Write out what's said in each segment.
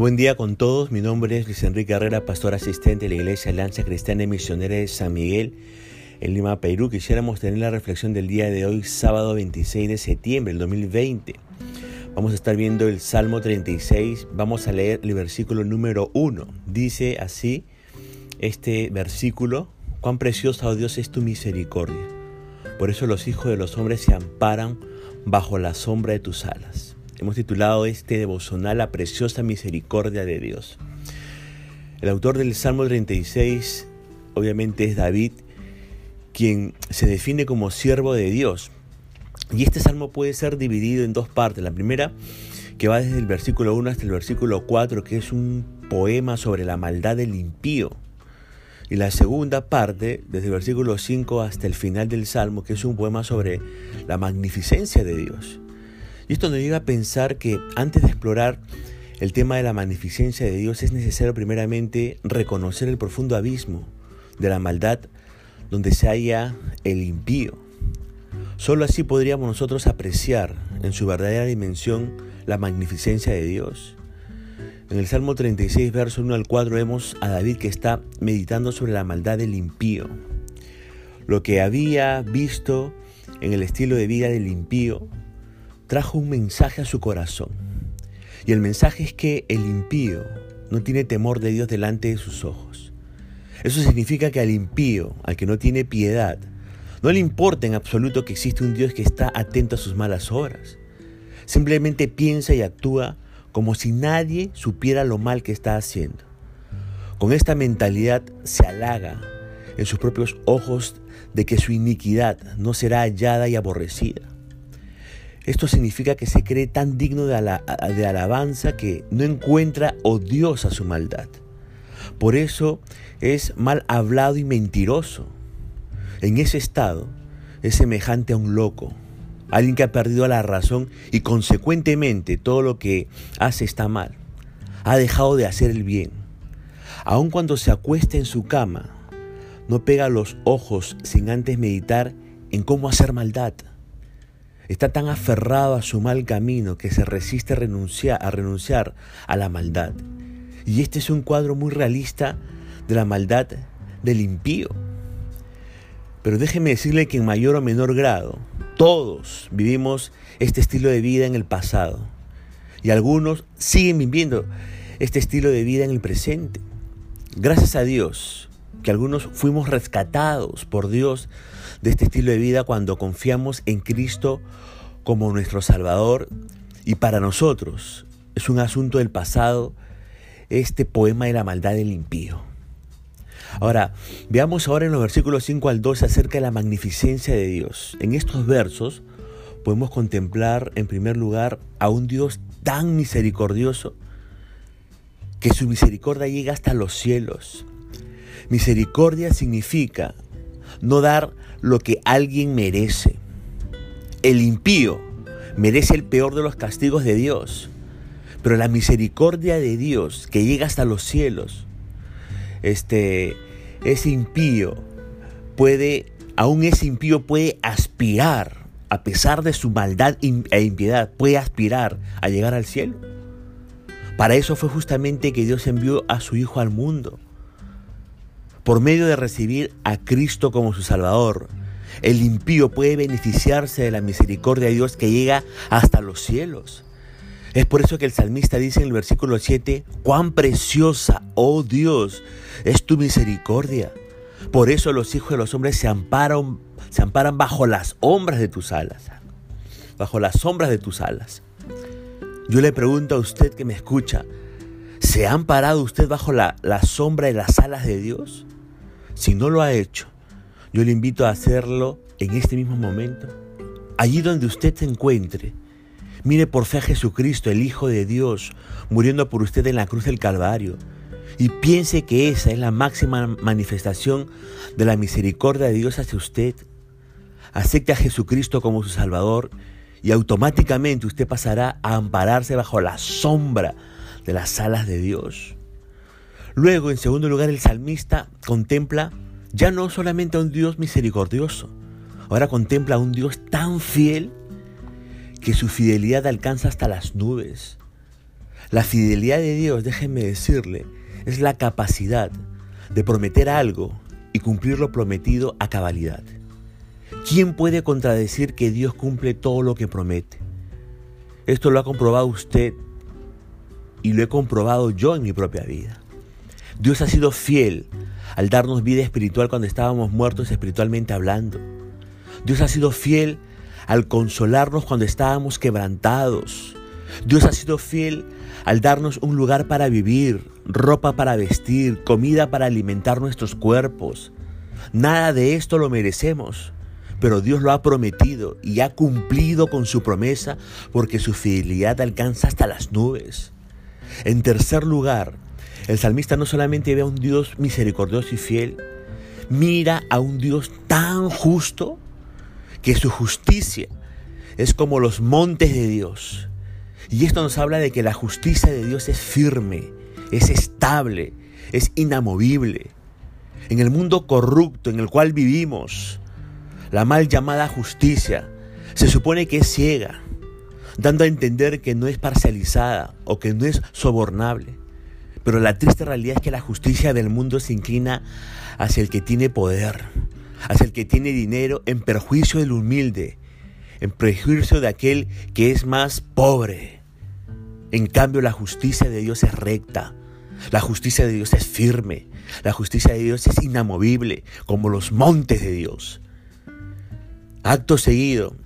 Buen día con todos. Mi nombre es Luis Enrique Herrera, pastor asistente de la Iglesia Alianza Cristiana y Misionera de San Miguel en Lima, Perú. Quisiéramos tener la reflexión del día de hoy, sábado 26 de septiembre del 2020. Vamos a estar viendo el Salmo 36. Vamos a leer el versículo número 1. Dice así este versículo, cuán preciosa, oh Dios, es tu misericordia. Por eso los hijos de los hombres se amparan bajo la sombra de tus alas. Hemos titulado este devocional La preciosa misericordia de Dios. El autor del Salmo 36 obviamente es David, quien se define como siervo de Dios. Y este salmo puede ser dividido en dos partes. La primera, que va desde el versículo 1 hasta el versículo 4, que es un poema sobre la maldad del impío. Y la segunda parte, desde el versículo 5 hasta el final del salmo, que es un poema sobre la magnificencia de Dios. Y esto nos lleva a pensar que antes de explorar el tema de la magnificencia de Dios es necesario primeramente reconocer el profundo abismo de la maldad donde se halla el impío. Solo así podríamos nosotros apreciar en su verdadera dimensión la magnificencia de Dios. En el Salmo 36, verso 1 al 4, vemos a David que está meditando sobre la maldad del impío. Lo que había visto en el estilo de vida del impío trajo un mensaje a su corazón. Y el mensaje es que el impío no tiene temor de Dios delante de sus ojos. Eso significa que al impío, al que no tiene piedad, no le importa en absoluto que existe un Dios que está atento a sus malas obras. Simplemente piensa y actúa como si nadie supiera lo mal que está haciendo. Con esta mentalidad se halaga en sus propios ojos de que su iniquidad no será hallada y aborrecida. Esto significa que se cree tan digno de, alabanza que no encuentra odiosa su maldad. Por eso es mal hablado y mentiroso. En ese estado es semejante a un loco, alguien que ha perdido la razón y consecuentemente todo lo que hace está mal. Ha dejado de hacer el bien. Aun cuando se acuesta en su cama, no pega los ojos sin antes meditar en cómo hacer maldad. Está tan aferrado a su mal camino que se resiste a renunciar, a renunciar a la maldad. Y este es un cuadro muy realista de la maldad del impío. Pero déjeme decirle que en mayor o menor grado, todos vivimos este estilo de vida en el pasado. Y algunos siguen viviendo este estilo de vida en el presente. Gracias a Dios que algunos fuimos rescatados por Dios de este estilo de vida cuando confiamos en Cristo como nuestro Salvador y para nosotros es un asunto del pasado este poema de la maldad del impío. Ahora, veamos ahora en los versículos 5 al 12 acerca de la magnificencia de Dios. En estos versos podemos contemplar en primer lugar a un Dios tan misericordioso que su misericordia llega hasta los cielos. Misericordia significa no dar lo que alguien merece. El impío merece el peor de los castigos de Dios, pero la misericordia de Dios que llega hasta los cielos, este, ese impío puede, aún ese impío puede aspirar, a pesar de su maldad e impiedad, puede aspirar a llegar al cielo. Para eso fue justamente que Dios envió a su Hijo al mundo por medio de recibir a Cristo como su Salvador, el impío puede beneficiarse de la misericordia de Dios que llega hasta los cielos. Es por eso que el salmista dice en el versículo 7, cuán preciosa, oh Dios, es tu misericordia. Por eso los hijos de los hombres se amparan, se amparan bajo las sombras de tus alas. Bajo las sombras de tus alas. Yo le pregunto a usted que me escucha, ¿se ha amparado usted bajo la, la sombra de las alas de Dios? Si no lo ha hecho, yo le invito a hacerlo en este mismo momento. Allí donde usted se encuentre, mire por fe a Jesucristo, el Hijo de Dios, muriendo por usted en la cruz del Calvario. Y piense que esa es la máxima manifestación de la misericordia de Dios hacia usted. Acepte a Jesucristo como su Salvador y automáticamente usted pasará a ampararse bajo la sombra de las alas de Dios. Luego, en segundo lugar, el salmista contempla ya no solamente a un Dios misericordioso, ahora contempla a un Dios tan fiel que su fidelidad alcanza hasta las nubes. La fidelidad de Dios, déjenme decirle, es la capacidad de prometer algo y cumplir lo prometido a cabalidad. ¿Quién puede contradecir que Dios cumple todo lo que promete? Esto lo ha comprobado usted y lo he comprobado yo en mi propia vida. Dios ha sido fiel al darnos vida espiritual cuando estábamos muertos espiritualmente hablando. Dios ha sido fiel al consolarnos cuando estábamos quebrantados. Dios ha sido fiel al darnos un lugar para vivir, ropa para vestir, comida para alimentar nuestros cuerpos. Nada de esto lo merecemos, pero Dios lo ha prometido y ha cumplido con su promesa porque su fidelidad alcanza hasta las nubes. En tercer lugar, el salmista no solamente ve a un Dios misericordioso y fiel, mira a un Dios tan justo que su justicia es como los montes de Dios. Y esto nos habla de que la justicia de Dios es firme, es estable, es inamovible. En el mundo corrupto en el cual vivimos, la mal llamada justicia se supone que es ciega, dando a entender que no es parcializada o que no es sobornable. Pero la triste realidad es que la justicia del mundo se inclina hacia el que tiene poder, hacia el que tiene dinero en perjuicio del humilde, en perjuicio de aquel que es más pobre. En cambio, la justicia de Dios es recta, la justicia de Dios es firme, la justicia de Dios es inamovible, como los montes de Dios. Acto seguido,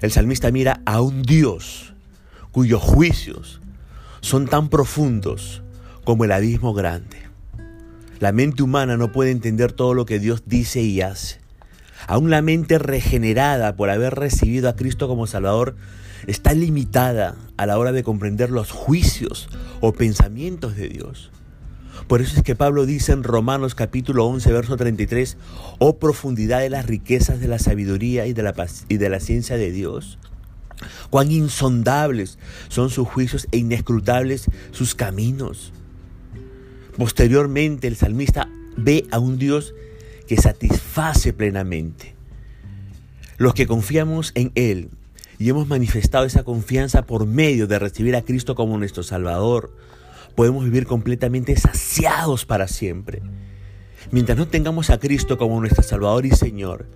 el salmista mira a un Dios cuyos juicios son tan profundos como el abismo grande. La mente humana no puede entender todo lo que Dios dice y hace. Aún la mente regenerada por haber recibido a Cristo como Salvador está limitada a la hora de comprender los juicios o pensamientos de Dios. Por eso es que Pablo dice en Romanos capítulo 11, verso 33, oh profundidad de las riquezas de la sabiduría y de la, y de la ciencia de Dios. Cuán insondables son sus juicios e inescrutables sus caminos. Posteriormente el salmista ve a un Dios que satisface plenamente. Los que confiamos en Él y hemos manifestado esa confianza por medio de recibir a Cristo como nuestro Salvador, podemos vivir completamente saciados para siempre. Mientras no tengamos a Cristo como nuestro Salvador y Señor,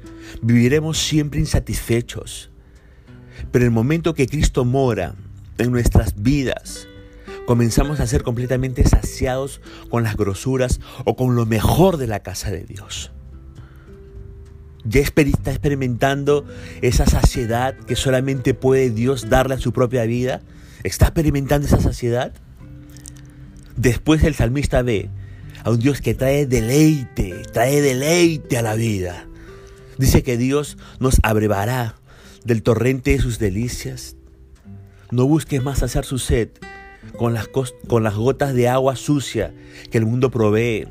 viviremos siempre insatisfechos. Pero el momento que Cristo mora en nuestras vidas, comenzamos a ser completamente saciados con las grosuras o con lo mejor de la casa de Dios. Ya está experimentando esa saciedad que solamente puede Dios darle a su propia vida. ¿Está experimentando esa saciedad? Después el salmista ve a un Dios que trae deleite, trae deleite a la vida. Dice que Dios nos abrevará del torrente de sus delicias. No busques más hacer su sed, con las, con las gotas de agua sucia que el mundo provee.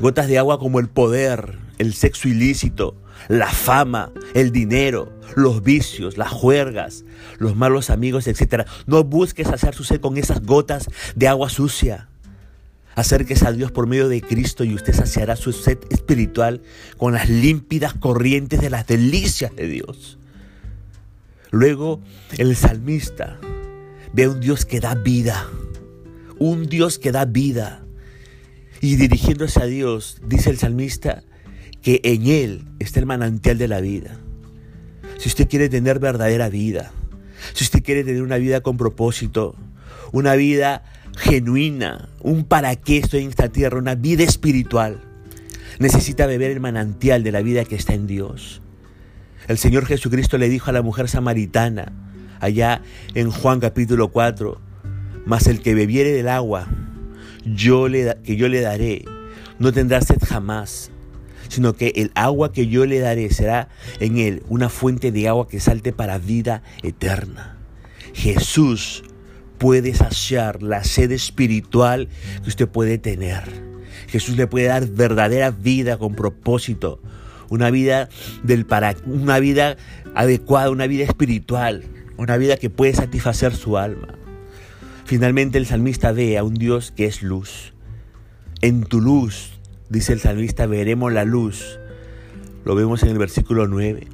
Gotas de agua como el poder, el sexo ilícito, la fama, el dinero, los vicios, las juergas, los malos amigos, etc. No busques hacer su sed con esas gotas de agua sucia. Acérquese a Dios por medio de Cristo y usted saciará su sed espiritual con las límpidas corrientes de las delicias de Dios. Luego el salmista Ve un Dios que da vida, un Dios que da vida. Y dirigiéndose a Dios, dice el salmista, que en Él está el manantial de la vida. Si usted quiere tener verdadera vida, si usted quiere tener una vida con propósito, una vida genuina, un para qué estoy en esta tierra, una vida espiritual, necesita beber el manantial de la vida que está en Dios. El Señor Jesucristo le dijo a la mujer samaritana, allá en Juan capítulo 4, mas el que bebiere del agua yo le, que yo le daré, no tendrá sed jamás, sino que el agua que yo le daré será en él una fuente de agua que salte para vida eterna. Jesús puede saciar la sed espiritual que usted puede tener. Jesús le puede dar verdadera vida con propósito, una vida del para, una vida adecuada, una vida espiritual una vida que puede satisfacer su alma. Finalmente el salmista ve a un Dios que es luz. En tu luz, dice el salmista, veremos la luz. Lo vemos en el versículo 9.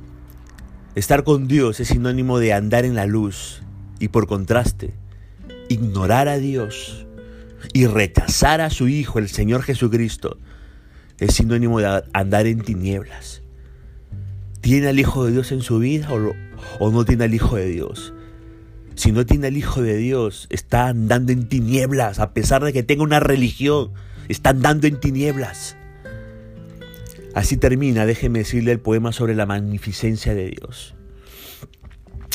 Estar con Dios es sinónimo de andar en la luz y por contraste, ignorar a Dios y rechazar a su Hijo, el Señor Jesucristo, es sinónimo de andar en tinieblas. ¿Tiene al Hijo de Dios en su vida o, o no tiene al Hijo de Dios? Si no tiene al Hijo de Dios, está andando en tinieblas, a pesar de que tenga una religión, está andando en tinieblas. Así termina, déjeme decirle el poema sobre la magnificencia de Dios.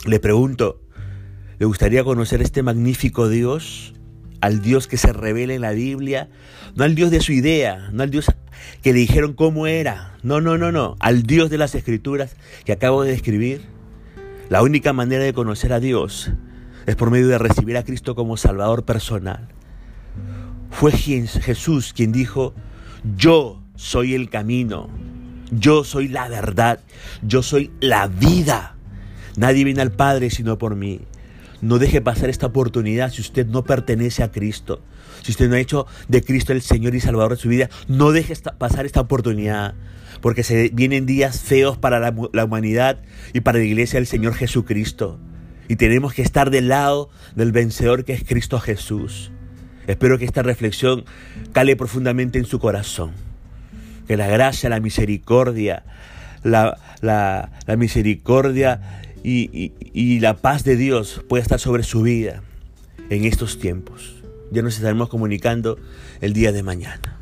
Le pregunto, ¿le gustaría conocer este magnífico Dios? Al Dios que se revela en la Biblia, no al Dios de su idea, no al Dios que le dijeron cómo era, no, no, no, no, al Dios de las Escrituras que acabo de describir. La única manera de conocer a Dios es por medio de recibir a Cristo como Salvador personal. Fue Jesús quien dijo, yo soy el camino, yo soy la verdad, yo soy la vida. Nadie viene al Padre sino por mí. No deje pasar esta oportunidad si usted no pertenece a Cristo. Si usted no ha hecho de Cristo el Señor y Salvador de su vida, no deje pasar esta oportunidad. Porque se vienen días feos para la, humanidad y para la iglesia del Señor Jesucristo. Y tenemos que estar del lado del vencedor que es Cristo Jesús. Espero que esta reflexión cale profundamente en su corazón. Que la gracia, la misericordia, la, la, misericordia y, la paz de Dios pueda estar sobre su vida en estos tiempos. Ya nos estaremos comunicando el día de mañana.